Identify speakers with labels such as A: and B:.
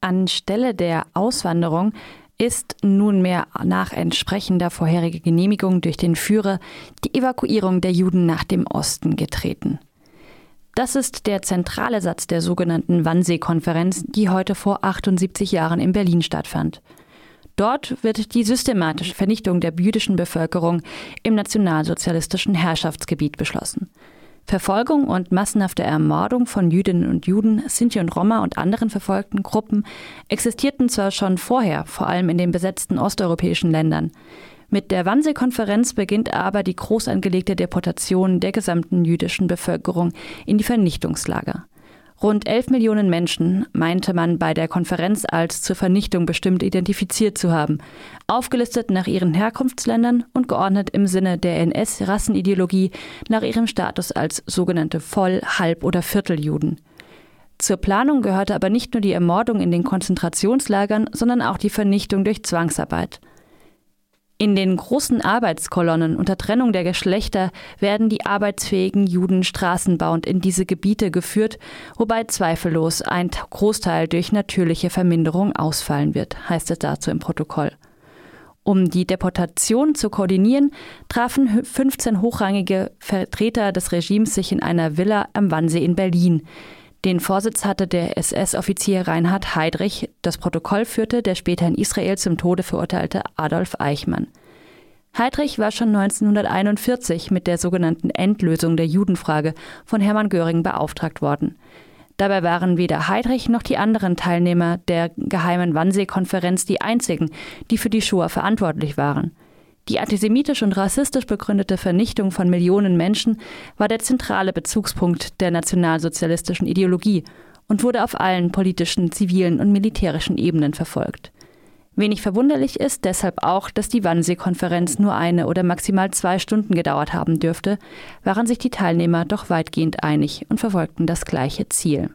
A: Anstelle der Auswanderung ist nunmehr nach entsprechender vorheriger Genehmigung durch den Führer die Evakuierung der Juden nach dem Osten getreten. Das ist der zentrale Satz der sogenannten Wannsee-Konferenz, die heute vor 78 Jahren in Berlin stattfand. Dort wird die systematische Vernichtung der jüdischen Bevölkerung im nationalsozialistischen Herrschaftsgebiet beschlossen. Verfolgung und massenhafte Ermordung von Jüdinnen und Juden, Sinti und Roma und anderen verfolgten Gruppen existierten zwar schon vorher, vor allem in den besetzten osteuropäischen Ländern. Mit der Wannsee-Konferenz beginnt aber die groß angelegte Deportation der gesamten jüdischen Bevölkerung in die Vernichtungslager. Rund 11 Millionen Menschen meinte man bei der Konferenz als zur Vernichtung bestimmt identifiziert zu haben, aufgelistet nach ihren Herkunftsländern und geordnet im Sinne der NS-Rassenideologie nach ihrem Status als sogenannte Voll-, Halb- oder Vierteljuden. Zur Planung gehörte aber nicht nur die Ermordung in den Konzentrationslagern, sondern auch die Vernichtung durch Zwangsarbeit. In den großen Arbeitskolonnen unter Trennung der Geschlechter werden die arbeitsfähigen Juden straßenbauend in diese Gebiete geführt, wobei zweifellos ein Großteil durch natürliche Verminderung ausfallen wird, heißt es dazu im Protokoll. Um die Deportation zu koordinieren, trafen 15 hochrangige Vertreter des Regimes sich in einer Villa am Wannsee in Berlin. Den Vorsitz hatte der SS-Offizier Reinhard Heydrich, das Protokoll führte der später in Israel zum Tode verurteilte Adolf Eichmann. Heydrich war schon 1941 mit der sogenannten Endlösung der Judenfrage von Hermann Göring beauftragt worden. Dabei waren weder Heydrich noch die anderen Teilnehmer der geheimen Wannsee-Konferenz die einzigen, die für die Shoah verantwortlich waren. Die antisemitisch und rassistisch begründete Vernichtung von Millionen Menschen war der zentrale Bezugspunkt der nationalsozialistischen Ideologie und wurde auf allen politischen, zivilen und militärischen Ebenen verfolgt. Wenig verwunderlich ist deshalb auch, dass die Wannsee-Konferenz nur eine oder maximal zwei Stunden gedauert haben dürfte, waren sich die Teilnehmer doch weitgehend einig und verfolgten das gleiche Ziel.